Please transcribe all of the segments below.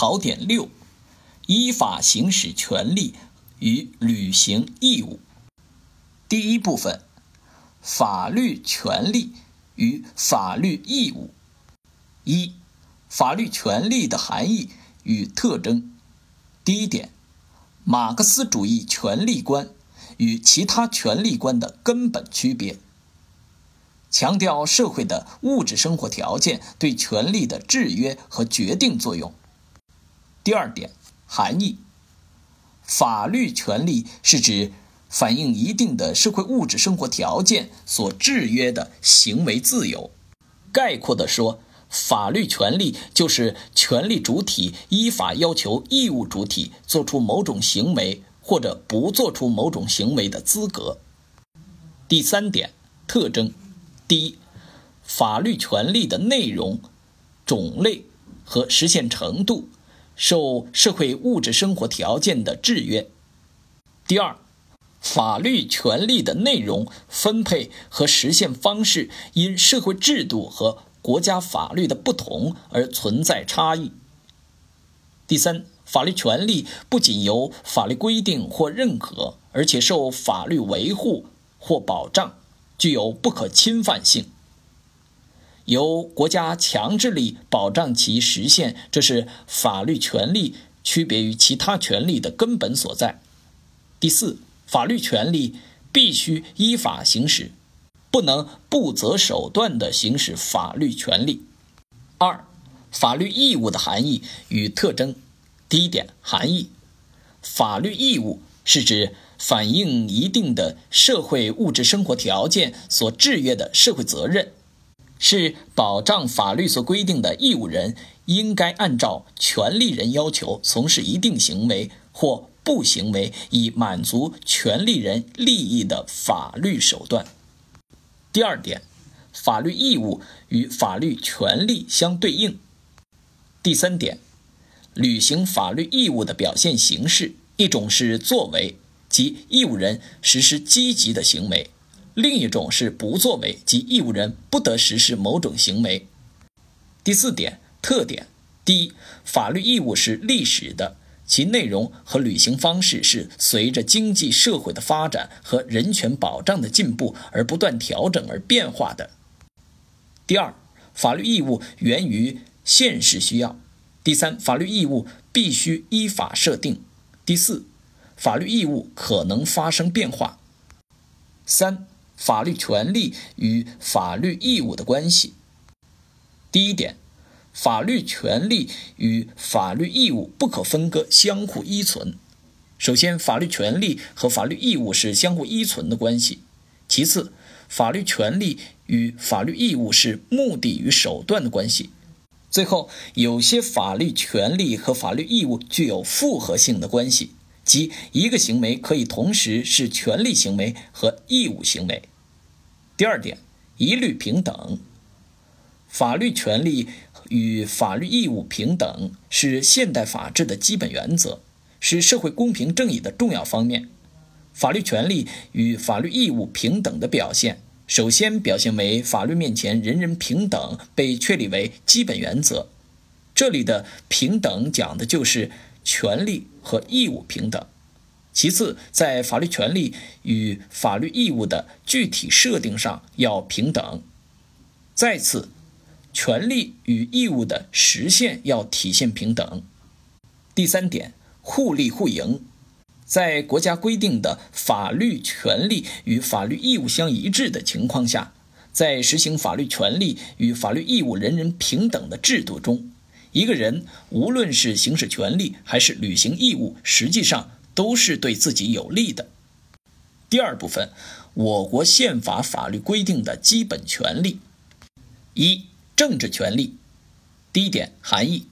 考点六：依法行使权利与履行义务。第一部分：法律权利与法律义务。一、法律权利的含义与特征。第一点，马克思主义权利观与其他权利观的根本区别。强调社会的物质生活条件对权利的制约和决定作用。第二点，含义：法律权利是指反映一定的社会物质生活条件所制约的行为自由。概括地说，法律权利就是权利主体依法要求义务主体做出某种行为或者不做出某种行为的资格。第三点，特征。第一，法律权利的内容、种类和实现程度受社会物质生活条件的制约。第二，法律权利的内容、分配和实现方式因社会制度和国家法律的不同而存在差异。第三，法律权利不仅由法律规定或认可，而且受法律维护或保障。具有不可侵犯性，由国家强制力保障其实现，这是法律权利区别于其他权利的根本所在。第四，法律权利必须依法行使，不能不择手段地行使法律权利。二，法律义务的含义与特征。第一点，含义，法律义务是指。反映一定的社会物质生活条件所制约的社会责任，是保障法律所规定的义务人应该按照权利人要求从事一定行为或不行为，以满足权利人利益的法律手段。第二点，法律义务与法律权利相对应。第三点，履行法律义务的表现形式，一种是作为。即义务人实施积极的行为，另一种是不作为，即义务人不得实施某种行为。第四点特点：第一，法律义务是历史的，其内容和履行方式是随着经济社会的发展和人权保障的进步而不断调整而变化的。第二，法律义务源于现实需要。第三，法律义务必须依法设定。第四。法律义务可能发生变化。三、法律权利与法律义务的关系。第一点，法律权利与法律义务不可分割，相互依存。首先，法律权利和法律义务是相互依存的关系。其次，法律权利与法律义务是目的与手段的关系。最后，有些法律权利和法律义务具有复合性的关系。即一个行为可以同时是权利行为和义务行为。第二点，一律平等。法律权利与法律义务平等是现代法治的基本原则，是社会公平正义的重要方面。法律权利与法律义务平等的表现，首先表现为法律面前人人平等被确立为基本原则。这里的平等讲的就是权利。和义务平等。其次，在法律权利与法律义务的具体设定上要平等。再次，权利与义务的实现要体现平等。第三点，互利互赢。在国家规定的法律权利与法律义务相一致的情况下，在实行法律权利与法律义务人人平等的制度中。一个人无论是行使权利还是履行义务，实际上都是对自己有利的。第二部分，我国宪法法律规定的基本权利。一、政治权利。第一点含义：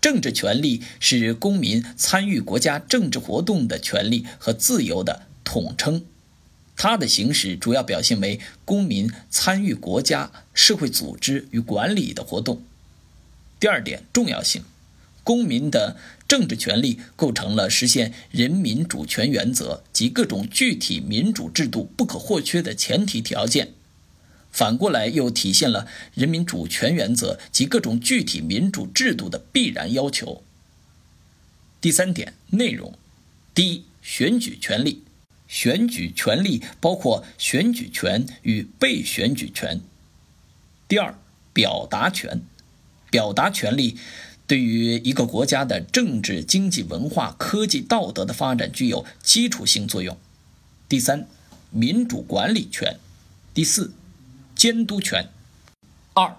政治权利是公民参与国家政治活动的权利和自由的统称，它的行使主要表现为公民参与国家社会组织与管理的活动。第二点重要性，公民的政治权利构成了实现人民主权原则及各种具体民主制度不可或缺的前提条件。反过来，又体现了人民主权原则及各种具体民主制度的必然要求。第三点，内容。第一，选举权利。选举权利包括选举权与被选举权。第二，表达权。表达权利对于一个国家的政治、经济、文化、科技、道德的发展具有基础性作用。第三，民主管理权。第四，监督权。二，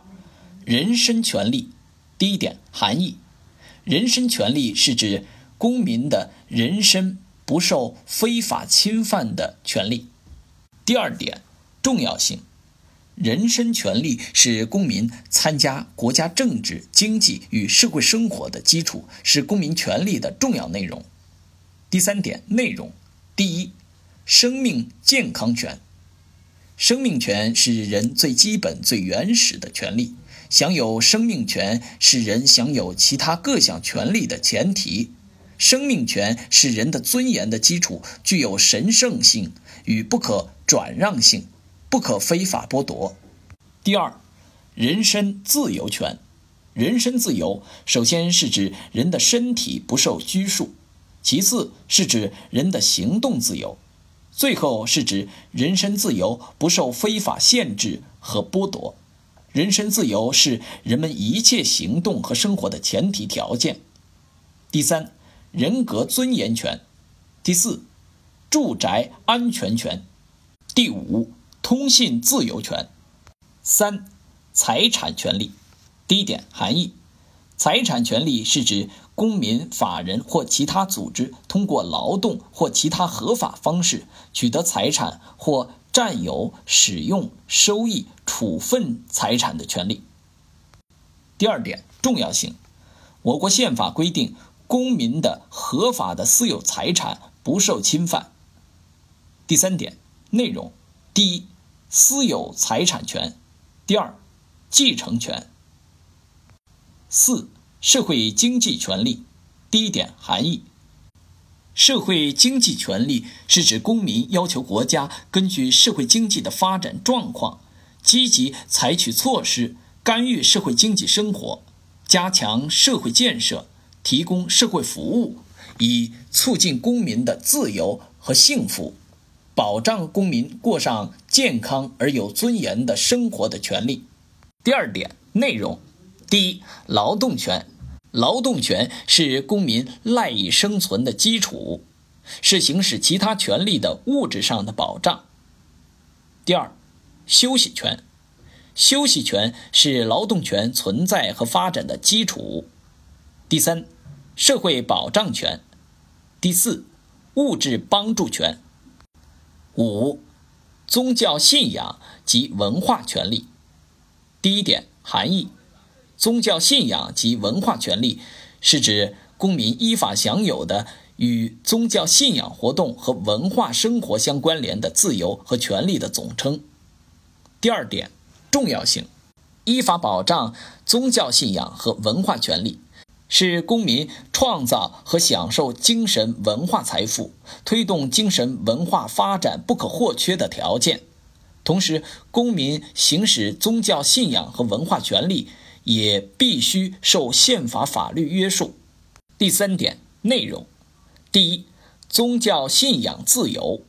人身权利。第一点含义：人身权利是指公民的人身。不受非法侵犯的权利。第二点，重要性，人身权利是公民参加国家政治、经济与社会生活的基础，是公民权利的重要内容。第三点，内容，第一，生命健康权。生命权是人最基本、最原始的权利，享有生命权是人享有其他各项权利的前提。生命权是人的尊严的基础，具有神圣性与不可转让性，不可非法剥夺。第二，人身自由权。人身自由首先是指人的身体不受拘束，其次是指人的行动自由，最后是指人身自由不受非法限制和剥夺。人身自由是人们一切行动和生活的前提条件。第三。人格尊严权，第四，住宅安全权，第五，通信自由权。三，财产权利。第一点含义：财产权利是指公民、法人或其他组织通过劳动或其他合法方式取得财产或占有、使用、收益、处分财产的权利。第二点重要性：我国宪法规定。公民的合法的私有财产不受侵犯。第三点内容：第一，私有财产权；第二，继承权。四、社会经济权利。第一点含义：社会经济权利是指公民要求国家根据社会经济的发展状况，积极采取措施干预社会经济生活，加强社会建设。提供社会服务，以促进公民的自由和幸福，保障公民过上健康而有尊严的生活的权利。第二点内容：第一，劳动权。劳动权是公民赖以生存的基础，是行使其他权利的物质上的保障。第二，休息权。休息权是劳动权存在和发展的基础。第三。社会保障权，第四，物质帮助权。五，宗教信仰及文化权利。第一点含义：宗教信仰及文化权利是指公民依法享有的与宗教信仰活动和文化生活相关联的自由和权利的总称。第二点重要性：依法保障宗教信仰和文化权利。是公民创造和享受精神文化财富、推动精神文化发展不可或缺的条件。同时，公民行使宗教信仰和文化权利也必须受宪法法律约束。第三点内容：第一，宗教信仰自由，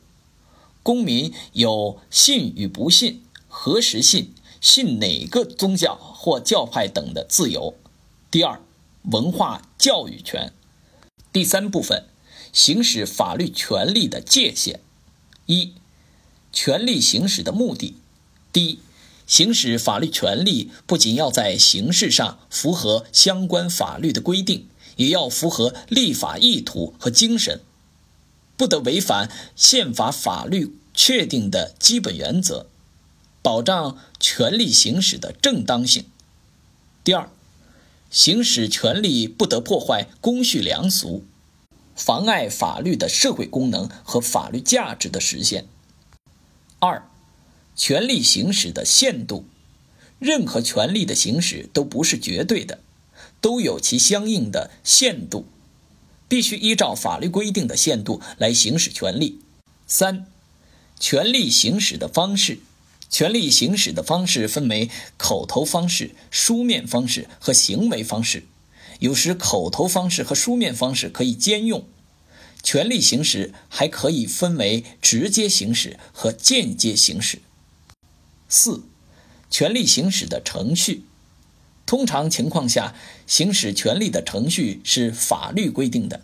公民有信与不信、何时信、信哪个宗教或教派等的自由。第二。文化教育权，第三部分，行使法律权利的界限。一，权利行使的目的。第一，行使法律权利不仅要在形式上符合相关法律的规定，也要符合立法意图和精神，不得违反宪法法律确定的基本原则，保障权利行使的正当性。第二。行使权利不得破坏公序良俗，妨碍法律的社会功能和法律价值的实现。二，权利行使的限度，任何权利的行使都不是绝对的，都有其相应的限度，必须依照法律规定的限度来行使权利。三，权利行使的方式。权利行使的方式分为口头方式、书面方式和行为方式，有时口头方式和书面方式可以兼用。权利行使还可以分为直接行使和间接行使。四、权利行使的程序。通常情况下，行使权利的程序是法律规定的。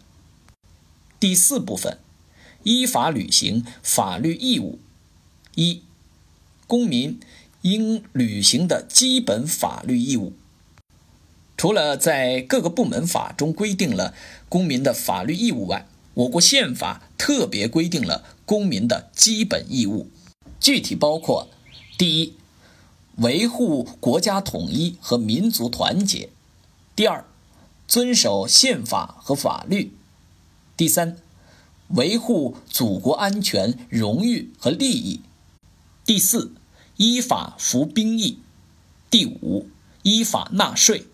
第四部分，依法履行法律义务。一、公民应履行的基本法律义务。除了在各个部门法中规定了公民的法律义务外，我国宪法特别规定了公民的基本义务，具体包括：第一，维护国家统一和民族团结；第二，遵守宪法和法律；第三，维护祖国安全、荣誉和利益；第四，依法服兵役；第五，依法纳税。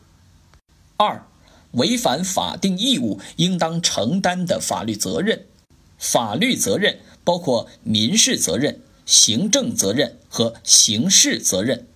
二、违反法定义务应当承担的法律责任。法律责任包括民事责任、行政责任和刑事责任。